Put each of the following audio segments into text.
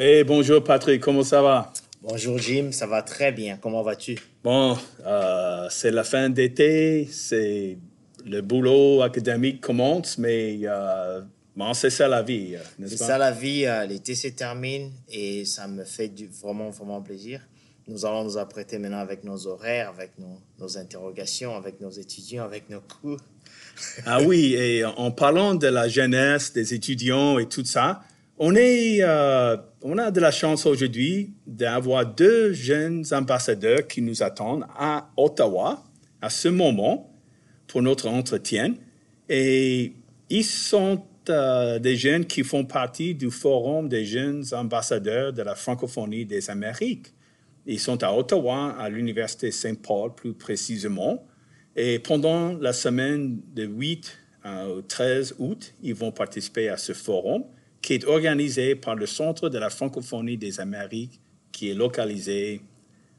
Hey, bonjour Patrick, comment ça va? Bonjour Jim, ça va très bien. Comment vas-tu? Bon, euh, c'est la fin d'été, c'est le boulot académique commence, mais euh, bon, c'est ça la vie, euh, n'est-ce C'est pas? ça la vie. euh, L'été se termine et ça me fait du, vraiment, vraiment plaisir. Nous allons nous apprêter maintenant avec nos horaires, avec nos, nos interrogations, avec nos étudiants, avec nos cours. Ah oui, et en parlant de la jeunesse, des étudiants et tout ça, euh, on a de la chance aujourd'hui d'avoir deux jeunes ambassadeurs qui nous attendent à Ottawa à ce moment pour notre entretien. Et ils sont euh, des jeunes qui font partie du Forum des jeunes ambassadeurs de la francophonie des Amériques. Ils sont à Ottawa, à l'Université Saint-Paul plus précisément. Et pendant la semaine de 8 au 13 août, ils vont participer à ce forum qui est organisé par le Centre de la francophonie des Amériques qui est localisé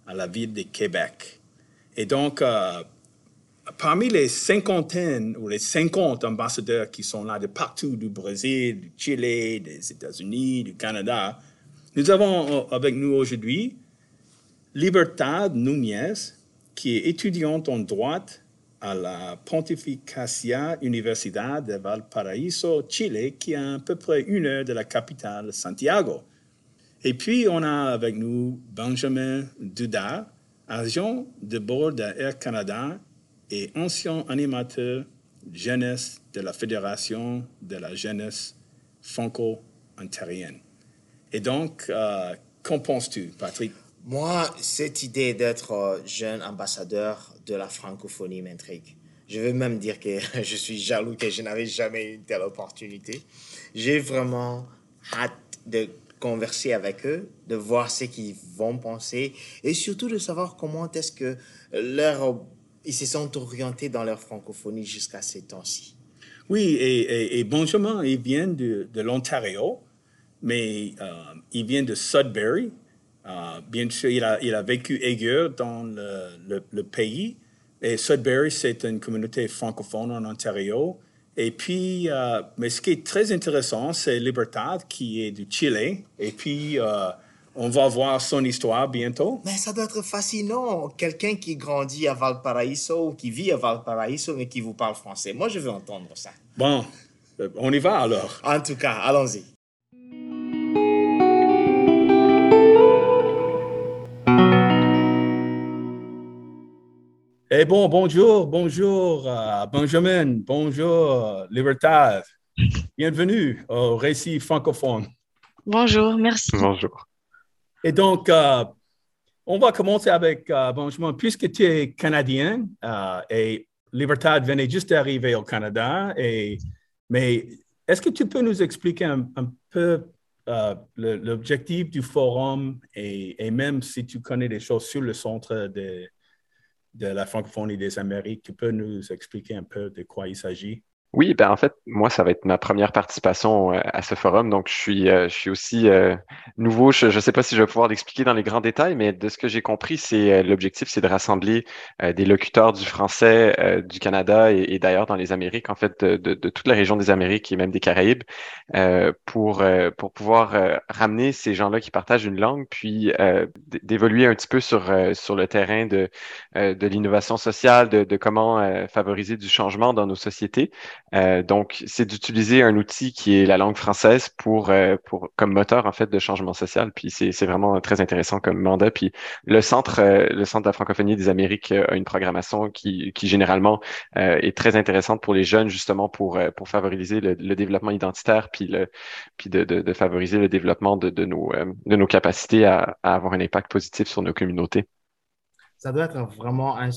à la ville de Québec. Et donc, euh, parmi les cinquantaines ou les 50 ambassadeurs qui sont là de partout, du Brésil, du Chili, des États-Unis, du Canada, nous avons euh, avec nous aujourd'hui Libertad Núñez, qui est étudiante en droit à la Pontificacia Universidad de Valparaíso, Chile, qui est à, peu près une heure de la capitale, Santiago. Et puis, on a avec nous Benjamin Dudar, agent de bord d'Air Canada et ancien animateur jeunesse de la Fédération de la jeunesse franco-ontarienne. Et donc, euh, qu'en penses-tu, Patrick? Moi, cette idée d'être euh, jeune ambassadeur de la francophonie m'intrigue. Je veux même dire que je suis jaloux que je n'avais jamais eu une telle opportunité. J'ai vraiment hâte de converser avec eux, de voir ce qu'ils vont penser et surtout de savoir comment est-ce que leur, ils se sont orientés dans leur francophonie jusqu'à ces temps-ci. Oui, et, et, et, Benjamin, il vient de, de l'Ontario, mais euh, il vient de Sudbury. Euh, bien sûr, il a, il a vécu ailleurs dans le, le, le pays. Et Sudbury, c'est une communauté francophone en Ontario. Et puis, euh, mais ce qui est très intéressant, c'est Libertad, qui est du Chili. Et puis, euh, on va voir son histoire bientôt. Mais ça doit être fascinant. Quelqu'un qui grandit à Valparaiso, qui vit à Valparaiso, mais qui vous parle français. Moi, je veux entendre ça. Bon, on y va alors. En tout cas, allons-y. Eh bon, bonjour, bonjour euh, Benjamin, bonjour Libertad. Bienvenue au Récit francophone. Bonjour, merci. Bonjour. Et donc, euh, on va commencer avec euh, Benjamin, puisque tu es canadien et Libertad venait juste d'arriver au Canada, et, mais est-ce que tu peux nous expliquer un, un peu l'objectif du forum et, et, même si tu connais des choses sur le centre de de la francophonie des Amériques. Tu peux nous expliquer un peu de quoi il s'agit? Oui, ben en fait, moi, ça va être ma première participation euh, à ce forum. Donc, je suis, euh, je suis aussi euh, nouveau. Je ne sais pas si je vais pouvoir l'expliquer dans les grands détails, mais de ce que j'ai compris, c'est l'objectif, c'est de rassembler des locuteurs du français du Canada et, et d'ailleurs dans les Amériques, en fait, de, de, toute la région des Amériques et même des Caraïbes, pour, pour pouvoir ramener ces gens-là qui partagent une langue, puis d'évoluer un petit peu sur, sur le terrain de, de l'innovation sociale, de, de comment favoriser du changement dans nos sociétés. Euh, donc, c'est d'utiliser un outil qui est la langue française pour, euh, pour comme moteur en fait de changement social. Puis c'est vraiment très intéressant comme mandat. Puis le centre, euh, le centre de la francophonie des Amériques a une programmation qui, qui généralement est très intéressante pour les jeunes justement pour pour favoriser le, développement identitaire puis le puis de, de, favoriser le développement de, de nos de nos capacités à avoir un impact positif sur nos communautés. Ça doit être vraiment un,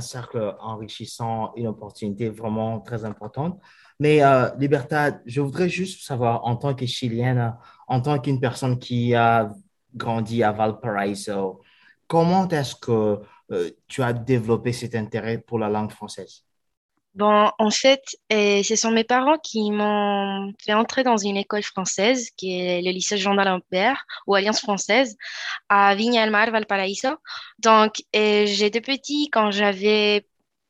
cercle enrichissant, une opportunité vraiment très importante. Mais euh, Libertad, je voudrais juste savoir, en tant que Chilienne, en tant qu'une personne qui a grandi à Valparaiso, comment est-ce que euh, tu as développé cet intérêt pour la langue française? Bon, en fait, ce sont mes parents qui m'ont fait entrer dans une école française, qui est le lycée Jean d'Alembert ou Alliance française, à Viña del Mar, Valparaiso. Donc, j'étais petit quand j'avais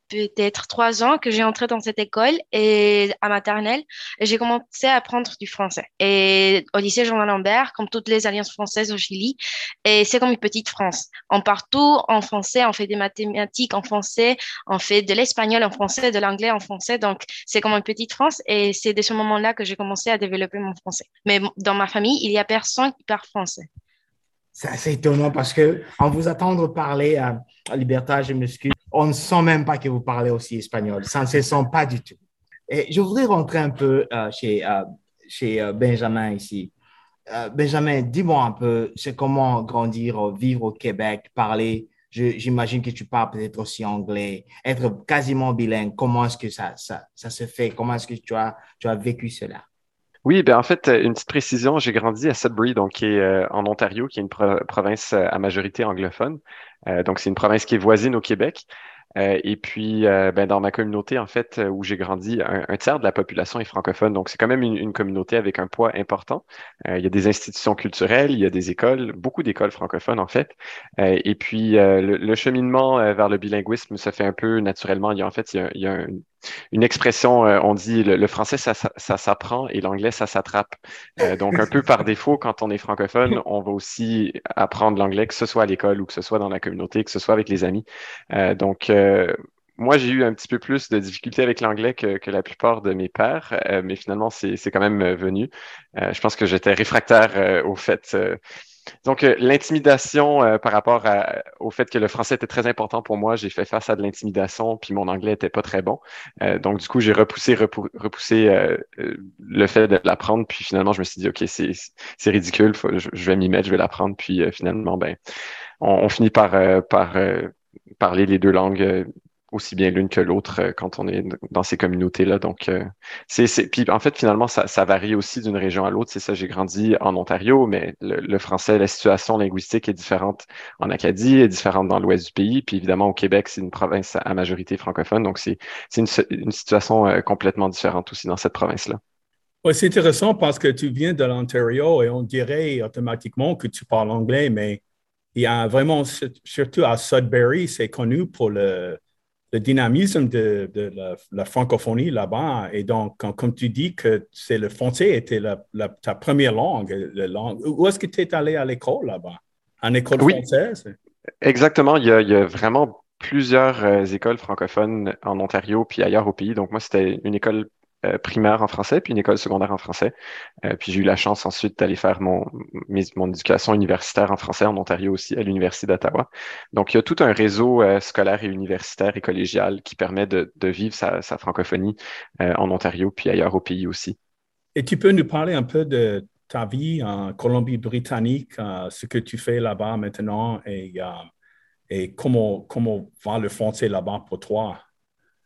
peut-être trois ans que j'ai entré dans cette école et à maternelle, j'ai commencé à apprendre du français. Et au lycée Jean Lambert, comme toutes les alliances françaises au Chili, et c'est comme une petite France. On partout en français, on fait des mathématiques en français, on fait de l'espagnol en français, de l'anglais en français. Donc, c'est comme une petite France et c'est de ce moment-là que j'ai commencé à développer mon français. Mais dans ma famille, il y a personne qui parle français. C'est étonnant parce que en vous attendre parler à, à Liberté, je m'excuse, on ne sent même pas que vous parlez aussi espagnol. Ça ne se sent pas du tout. Et je voudrais rentrer un peu euh, chez, euh, chez euh, Benjamin ici. Benjamin, dis-moi un peu, c'est comment grandir, vivre au Québec, parler. J'imagine que tu parles peut-être aussi anglais, être quasiment bilingue. Comment est-ce que ça, ça, ça se fait? Comment est-ce que tu as, tu as vécu cela? Oui, ben en fait, une petite précision, j'ai grandi à Sudbury, donc qui est en Ontario, qui est une province à majorité anglophone. Euh, donc, c'est une province qui est voisine au Québec. Euh, et puis, euh, ben, dans ma communauté, en fait, où j'ai grandi, un, tiers de la population est francophone. Donc, c'est quand même une, communauté avec un poids important. il y a des institutions culturelles, il y a des écoles, beaucoup d'écoles francophones, en fait. et puis, le, cheminement vers le bilinguisme se fait un peu naturellement. Il y a, en fait, il y a un, une expression, euh, on dit le, français, ça, s'apprend et l'anglais, ça s'attrape. Euh, donc, un peu par défaut, quand on est francophone, on va aussi apprendre l'anglais, que ce soit à l'école ou que ce soit dans la communauté, que ce soit avec les amis. Euh, donc, moi, j'ai eu un petit peu plus de difficultés avec l'anglais que, que, la plupart de mes pères, mais finalement, c'est quand même venu. je pense que j'étais réfractaire au fait donc, euh, l'intimidation euh, par rapport au fait que le français était très important pour moi, j'ai fait face à de l'intimidation, puis mon anglais était pas très bon. Euh, donc, du coup, j'ai repoussé, repoussé le fait de l'apprendre, puis finalement, je me suis dit, OK, c'est ridicule, je, vais m'y mettre, je vais l'apprendre, puis finalement, ben, on, on finit par, par parler les deux langues aussi bien l'une que l'autre euh, quand on est dans ces communautés-là. Donc, euh, c'est, puis en fait, finalement, ça, varie aussi d'une région à l'autre. C'est ça, j'ai grandi en Ontario, mais le, français, la situation linguistique est différente en Acadie, est différente dans l'ouest du pays. Puis évidemment, au Québec, c'est une province à majorité francophone. Donc, c'est, une, une, situation euh, complètement différente aussi dans cette province-là. Oui, c'est intéressant parce que tu viens de l'Ontario et on dirait automatiquement que tu parles anglais, mais il y a vraiment, surtout à Sudbury, c'est connu pour le, le dynamisme de, la, francophonie là-bas. Et donc, comme tu dis que c'est le français était ta première langue, langue, où est-ce que tu es allé à l'école là-bas? En école française? Exactement. Il y, a, vraiment plusieurs euh, écoles francophones en Ontario puis ailleurs au pays. Donc, moi, c'était une école euh, primaire en français, puis une école secondaire en français. Euh, puis j'ai eu la chance ensuite d'aller faire mon, éducation universitaire en français en Ontario aussi, à l'Université d'Ottawa. Donc, il y a tout un réseau euh, scolaire et universitaire et collégial qui permet de, vivre sa, sa francophonie en Ontario, puis ailleurs au pays aussi. Et tu peux nous parler un peu de ta vie en Colombie-Britannique, ce que tu fais là-bas maintenant et, et comment, comment va le français là-bas pour toi?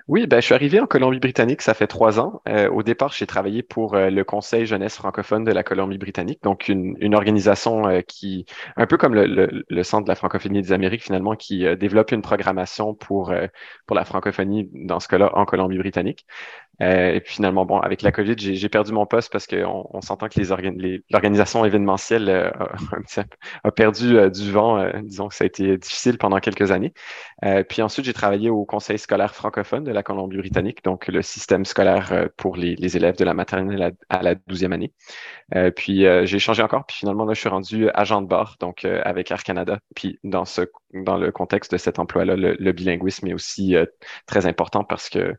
Oui, ben, je suis arrivé en Colombie-Britannique, ça fait trois ans. Euh, au départ, j'ai travaillé pour euh, le Conseil jeunesse francophone de la Colombie-Britannique, donc une, organisation euh, qui, un peu comme le, le, le, Centre de la francophonie des Amériques finalement, qui développe une programmation pour, pour la francophonie, dans ce cas-là, en Colombie-Britannique. Et puis finalement, bon, avec la COVID, j'ai perdu mon poste parce qu'on on, s'entend que l'organisation événementielle a, perdu du vent. disons que ça a été difficile pendant quelques années. puis ensuite, j'ai travaillé au Conseil scolaire francophone de la Colombie-Britannique, donc le système scolaire euh, pour les, élèves de la maternelle à la douzième année. Euh, puis euh, j'ai changé encore, puis finalement là, je suis rendu agent de bord, donc avec Air Canada. Puis dans ce dans le contexte de cet emploi-là, le, bilinguisme est aussi très important parce que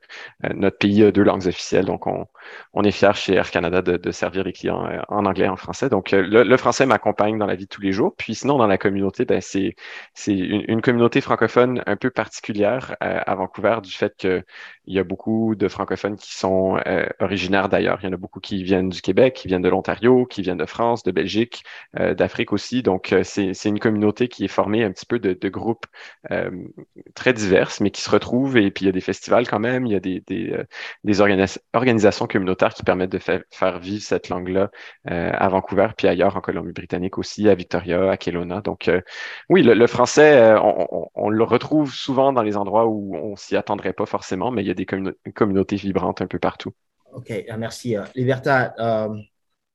notre pays a deux langues officielles. Donc, on, on est fiers chez Air Canada de, servir les clients euh, en anglais et en français. Donc, euh, le, français m'accompagne dans la vie de tous les jours. Puis sinon, dans la communauté, ben, c'est une, communauté francophone un peu particulière euh, à Vancouver du fait qu'il y a beaucoup de francophones qui sont originaires d'ailleurs. Il y en a beaucoup qui viennent du Québec, qui viennent de l'Ontario, qui viennent de France, de Belgique, d'Afrique aussi. Donc, c'est une communauté qui est formée un petit peu de, groupes très divers, mais qui se retrouvent. Et puis, il y a des festivals quand même, il y a des organisations communautaires qui permettent de faire vivre cette langue-là euh, à Vancouver, puis ailleurs en Colombie-Britannique aussi, à Victoria, à Kelowna. Donc, euh, oui, le, français, euh, on, le retrouve souvent dans les endroits où on s'y attendrait pas forcément, mais il y a des communautés vibrantes un peu partout. OK, merci. Liberta,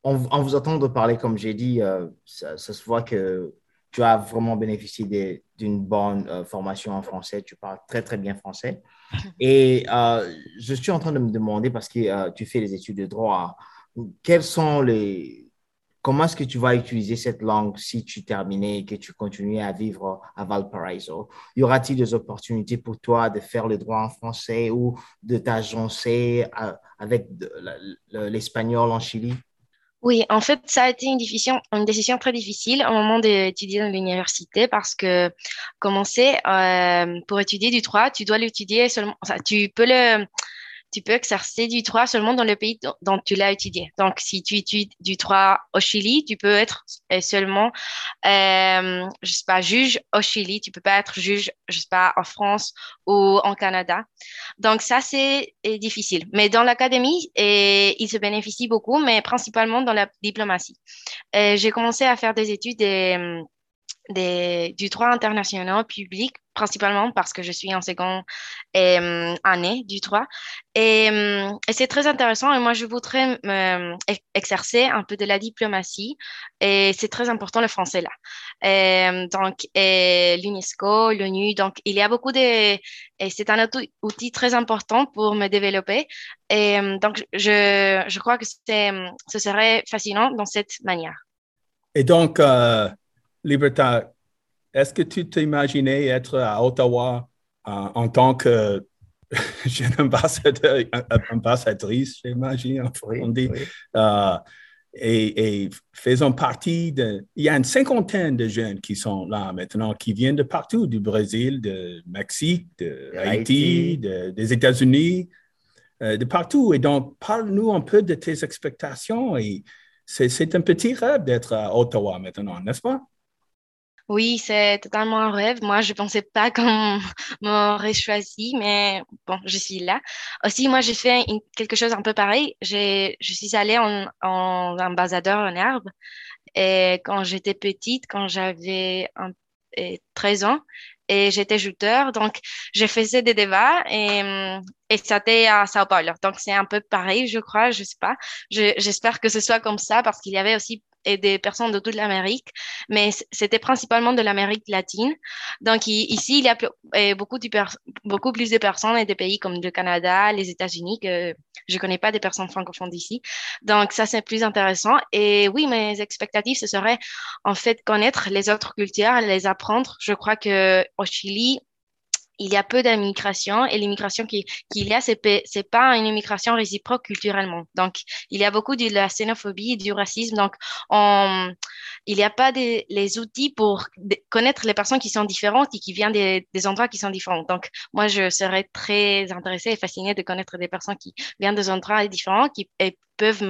en, vous entendant parler, comme j'ai dit, ça, se voit que tu as vraiment bénéficié d'une bonne formation en français. Tu parles très, très bien français. Et euh, je suis en train de me demander, parce que euh, tu fais des études de droit, quels sont les... Comment est-ce que tu vas utiliser cette langue si tu terminais et que tu continues à vivre à Valparaiso? Y aura-t-il des opportunités pour toi de faire le droit en français ou de t'agencer euh, avec l'espagnol en Chili? Oui, en fait, ça a été une décision, une décision très difficile au moment d'étudier dans l'université parce que commencer euh, pour étudier du droit, tu dois l'étudier seulement, tu peux le, tu peux exercer du droit seulement dans le pays dont tu l'as étudié. Donc, si tu étudies du droit au Chili, tu peux être euh, seulement, euh, je sais pas, juge au Chili. Tu peux pas être juge, je sais pas, en France ou en Canada. Donc, ça, c'est difficile. Mais dans l'académie, il se bénéficie beaucoup, mais principalement dans la diplomatie. J'ai commencé à faire des études et, du droit international public, principalement parce que je suis en seconde euh, année du droit. Et, euh, et c'est très intéressant et moi, je voudrais exercer un peu de la diplomatie et c'est très important le français là. Et, donc, l'UNESCO, l'ONU, donc il y a beaucoup de... Et c'est un outil très important pour me développer. Et donc, je, je crois que ce serait fascinant dans cette manière. Et donc, euh, Libertad, est-ce que tu t'imaginais être à Ottawa en, tant que jeune ambassadeur, ambassadrice, j'imagine, on dit, euh, et, et, faisant partie de... Il y a une cinquantaine de jeunes qui sont là maintenant, qui viennent de partout, du Brésil, de Mexique, de Haïti, des États-Unis, euh, de partout. Et donc, parle-nous un peu de tes expectations. Et c'est un petit rêve d'être à Ottawa maintenant, n'est-ce pas? Oui, c'est totalement un rêve. Moi, je pensais pas qu'on m'aurait choisi, mais bon, je suis là. Aussi, moi, j'ai fait quelque chose un peu pareil. Je suis allée en, en ambassadeur en herbe. Et quand j'étais petite, quand j'avais 13 ans, et j'étais jouteur. Donc, je faisais des débats et, et c'était à Sao Paulo. Donc, c'est un peu pareil, je crois, je sais pas. J'espère que ce soit comme ça parce qu'il y avait aussi des personnes de toute l'Amérique, mais c'était principalement de l'Amérique latine. Donc ici, il y a beaucoup plus de personnes et des pays comme le Canada, les États-Unis, que je ne connais pas des personnes francophones d'ici. Donc ça, c'est plus intéressant. Et oui, mes expectatives, ce serait en fait connaître les autres cultures, les apprendre. Je crois que au Chili, il y a peu d'immigration et l'immigration qu'il y a, c'est n'est pas une immigration réciproque culturellement. Donc, il y a beaucoup de la xénophobie et du racisme. Donc, on, il n'y a pas les outils pour connaître les personnes qui sont différentes et qui viennent des, des, endroits qui sont différents. Donc, moi, je serais très intéressée et fascinée de connaître des personnes qui viennent des endroits différents qui et peuvent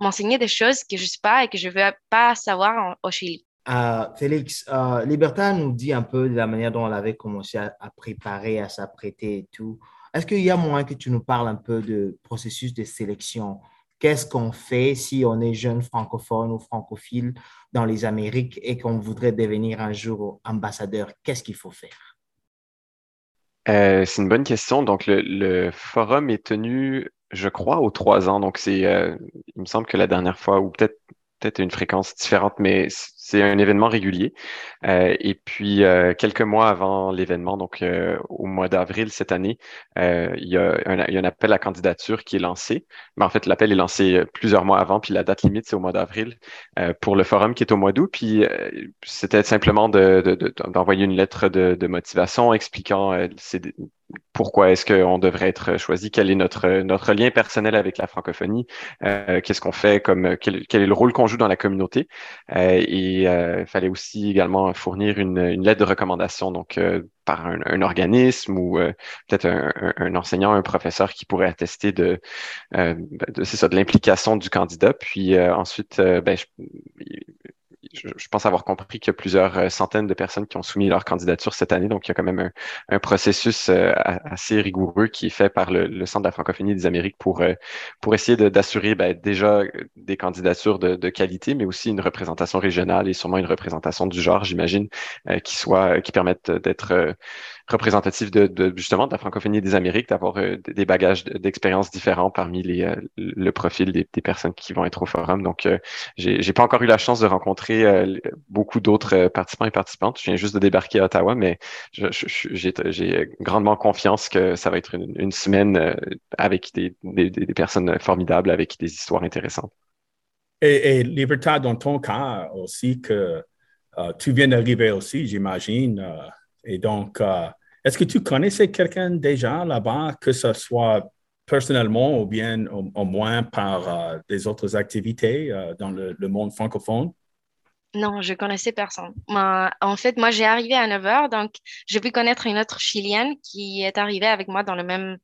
m'enseigner des choses que je ne sais pas et que je ne veux pas savoir au Chili. Euh, Félix, euh, Liberta nous dit un peu de la manière dont elle avait commencé à, préparer, à s'apprêter et tout. Est-ce qu'il y a moyen que tu nous parles un peu du processus de sélection? Qu'est-ce qu'on fait si on est jeune francophone ou francophile dans les Amériques et qu'on voudrait devenir un jour ambassadeur? Qu'est-ce qu'il faut faire? Euh, c'est une bonne question. Donc, le, le, forum est tenu, je crois, aux trois ans. Donc, c'est, il me semble que la dernière fois, ou peut-être peut-être une fréquence différente, mais c'est un événement régulier. Euh, et puis, euh, quelques mois avant l'événement, donc euh, au mois d'avril cette année, il y, a un, un, appel à candidature qui est lancé. Mais en fait, l'appel est lancé plusieurs mois avant, puis la date limite, c'est au mois d'avril pour le forum qui est au mois d'août. Puis, c'était simplement d'envoyer de, de, une lettre de, motivation expliquant pourquoi est-ce qu'on devrait être choisi, quel est notre, notre lien personnel avec la francophonie, euh, qu'est-ce qu'on fait, comme quel, est le rôle qu'on joue dans la communauté? Euh, et il fallait aussi également fournir une, lettre de recommandation, donc par un, organisme ou peut-être un, enseignant, un professeur qui pourrait attester de, de c'est ça, de l'implication du candidat. Puis ensuite, ben, je, pense avoir compris qu'il y a plusieurs euh, centaines de personnes qui ont soumis leur candidature cette année. Donc, il y a quand même un, processus euh, assez rigoureux qui est fait par le, Centre de la francophonie des Amériques pour, euh, pour essayer d'assurer ben, déjà des candidatures de, de, qualité, mais aussi une représentation régionale et sûrement une représentation du genre, j'imagine, qui soit qui permettent d'être représentatif de, justement de la francophonie des Amériques, d'avoir euh, des bagages d'expériences différents parmi les, euh, le profil des, personnes qui vont être au forum. Donc, euh, j'ai pas encore eu la chance de rencontrer beaucoup d'autres participants et participantes. Je viens juste de débarquer à Ottawa, mais j'ai grandement confiance que ça va être une, semaine avec des, des, des, personnes formidables, avec des histoires intéressantes. Et, et Libertad, dans ton cas aussi, que tu viens d'arriver aussi, j'imagine. Et donc, euh, est-ce que tu connaissais quelqu'un déjà là-bas, que ce soit personnellement ou bien au, moins par euh, des autres activités euh, dans le, monde francophone? Non, je connaissais personne. en fait, moi, j'ai arrivé à 9 h, donc j'ai pu connaître une autre Chilienne qui est arrivée avec moi dans le même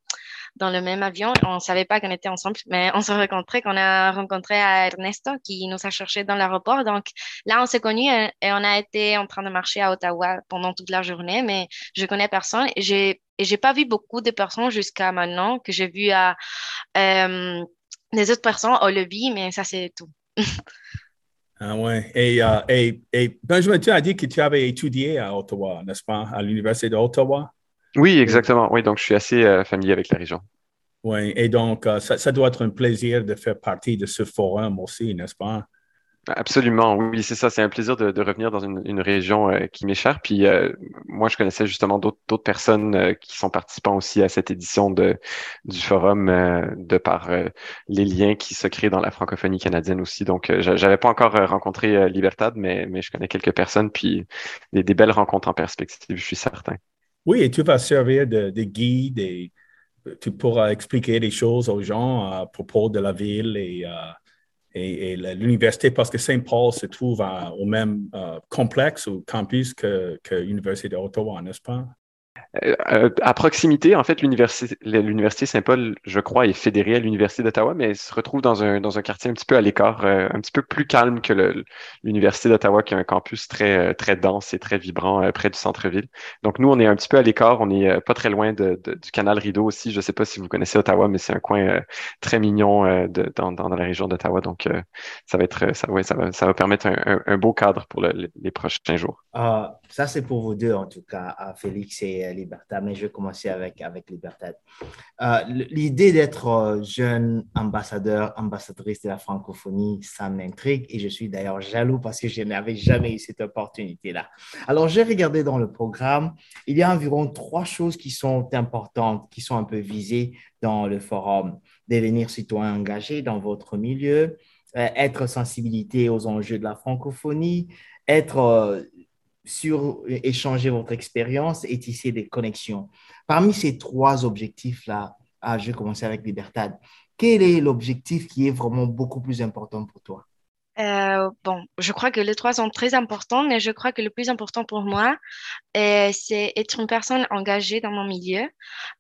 dans le même avion. On ne savait pas qu'on était ensemble, mais on s'est rencontrés, qu'on a rencontré Ernesto qui nous a cherché dans l'aéroport. Donc là, on s'est connus et, on a été en train de marcher à Ottawa pendant toute la journée, mais je connais personne. J'ai j'ai pas vu beaucoup de personnes jusqu'à maintenant que j'ai vu à euh, des autres personnes au lobby, mais ça c'est tout. Ah ouais. Et, euh, et, et, Benjamin, tu as dit que tu avais étudié à Ottawa, n'est-ce pas, à l'Université d'Ottawa? Oui, exactement. Oui, donc je suis assez euh, familier avec la région. Oui, et donc euh, ça, doit être un plaisir de faire partie de ce forum aussi, n'est-ce pas? Absolument, oui, c'est ça. C'est un plaisir de, revenir dans une, région euh, qui m'est chère. Puis moi, je connaissais justement d'autres personnes qui sont participants aussi à cette édition de, du forum de par les liens qui se créent dans la francophonie canadienne aussi. Donc, j'avais pas encore rencontré Libertad, mais, mais je connais quelques personnes, puis des belles rencontres en perspective, je suis certain. Oui, et tu vas servir de, guide et tu pourras expliquer des choses aux gens à propos de la ville et, euh, l'université parce que Saint-Paul se trouve au même euh, complexe ou campus que l'Université d'Ottawa, n'est-ce pas? Euh, à proximité, en fait, l'université Saint-Paul, je crois, est fédérée à l'université d'Ottawa, mais elle se retrouve dans un, quartier un petit peu à l'écart, euh, un petit peu plus calme que l'université d'Ottawa, qui a un campus très, euh, dense et très vibrant près du centre-ville. Donc, nous, on est un petit peu à l'écart. On est pas très loin du canal Rideau aussi. Je ne sais pas si vous connaissez Ottawa, mais c'est un coin très mignon dans, la région d'Ottawa. Donc, ça va être, ça, va, permettre un, un, beau cadre pour les prochains jours. Ah, ça, c'est pour vous deux, en tout cas, Félix et Mais je vais commencer avec, avec Libertad. Euh, L'idée d'être euh, jeune ambassadeur, ambassadrice de la francophonie, ça m'intrigue et je suis d'ailleurs jaloux parce que je n'avais jamais eu cette opportunité-là. Alors, j'ai regardé dans le programme, il y a environ trois choses qui sont importantes, qui sont un peu visées dans le forum. Devenir citoyen engagé dans votre milieu, euh, être sensibilité aux enjeux de la francophonie, être sur échanger votre expérience et tisser des connexions. Parmi ces trois objectifs-là, ah, je vais commencer avec Libertad. Quel est l'objectif qui est vraiment beaucoup plus important pour toi? Euh, bon, je crois que les trois sont très importants, mais je crois que le plus important pour moi, euh, c'est être une personne engagée dans mon milieu,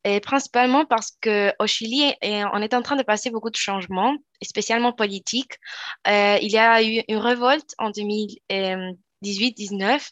et principalement parce qu'au Chili, on est en train de passer beaucoup de changements, spécialement politiques. Euh, il y a eu une révolte en 2000, 18, 19.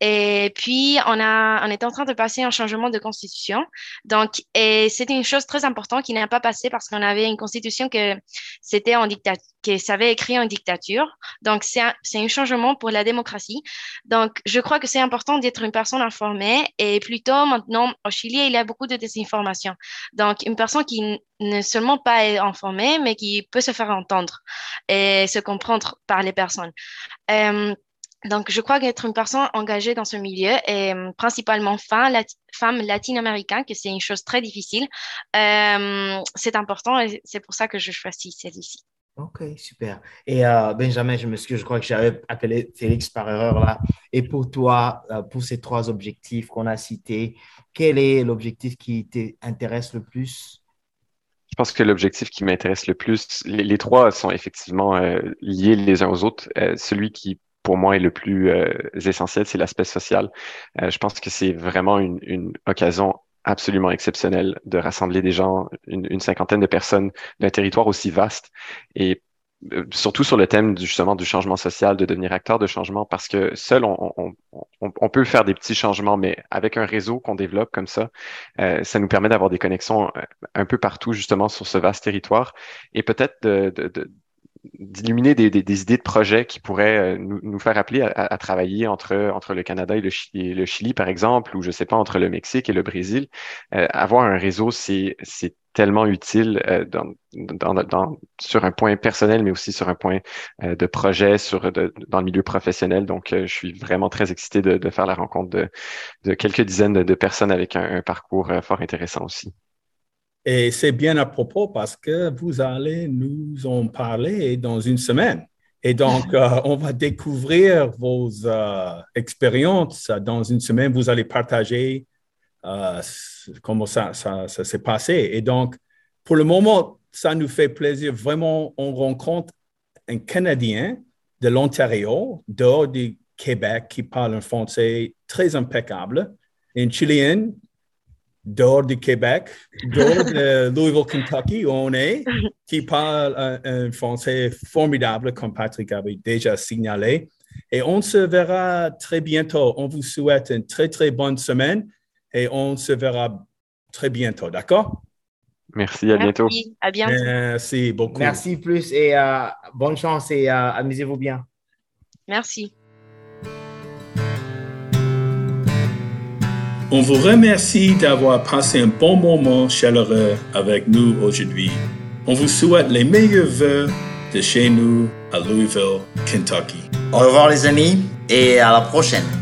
Et puis, on, a, on est en train de passer un changement de constitution. Donc, et c'était une chose très importante qui n'a pas passé parce qu'on avait une constitution que c'était en dictature, qui savait écrire en dictature. Donc, c'est un, un, changement pour la démocratie. Donc, je crois que c'est important d'être une personne informée et plutôt maintenant, au Chili, il y a beaucoup de désinformation. Donc, une personne qui ne seulement pas est informée, mais qui peut se faire entendre et se comprendre par les personnes. Euh, donc, je crois qu'être une personne engagée dans ce milieu et euh, principalement femme, femme latino-américaine, que c'est une chose très difficile, euh, c'est important et c'est pour ça que je choisis celle-ci. Ok, super. Et euh, Benjamin, je m'excuse, je crois que j'avais appelé Félix par erreur là. Et pour toi, euh, pour ces trois objectifs qu'on a cités, quel est l'objectif qui t'intéresse le plus? Je pense que l'objectif qui m'intéresse le plus, les, trois sont effectivement euh, liés les uns aux autres. celui qui pour moi est le plus essentiel, c'est l'aspect social. je pense que c'est vraiment une, une occasion absolument exceptionnel de rassembler des gens, une, cinquantaine de personnes d'un territoire aussi vaste et euh, surtout sur le thème justement du changement social, de devenir acteur de changement, parce que seul, on, on, peut faire des petits changements, mais avec un réseau qu'on développe comme ça, euh, ça nous permet d'avoir des connexions euh, un peu partout justement sur ce vaste territoire et peut-être de, de, d'illuminer des, idées de projets qui pourraient euh, nous, nous faire appeler à, travailler entre, entre le Canada et le, Chili, par exemple, ou je sais pas, entre le Mexique et le Brésil. Euh, avoir un réseau, c'est tellement utile euh, sur un point personnel, mais aussi sur un point de projet, sur dans le milieu professionnel. Donc, je suis vraiment très excité de, de faire la rencontre de, quelques dizaines de, personnes avec un parcours fort intéressant aussi. Et c'est bien à propos parce que vous allez nous en parler dans une semaine. Et donc, euh, on va découvrir vos euh, expériences dans une semaine. Vous allez partager euh, comment ça, ça, ça s'est passé. Et donc, pour le moment, ça nous fait plaisir. Vraiment, on rencontre un Canadien de l'Ontario, dehors du Québec, qui parle un français très impeccable, un Chilien dehors du Québec, dehors de Louisville, Kentucky, où on est, qui parle un, français formidable, comme Patrick avait déjà signalé. Et on se verra très bientôt. On vous souhaite une très, très bonne semaine et on se verra très bientôt, d'accord? Merci, à bientôt. Merci, à bientôt. Merci beaucoup. Merci plus et euh, bonne chance et euh, amusez-vous bien. Merci. On vous remercie d'avoir passé un bon moment chaleureux avec nous aujourd'hui. On vous souhaite les meilleurs vœux de chez nous à Louisville, Kentucky. Au revoir les amis et à la prochaine.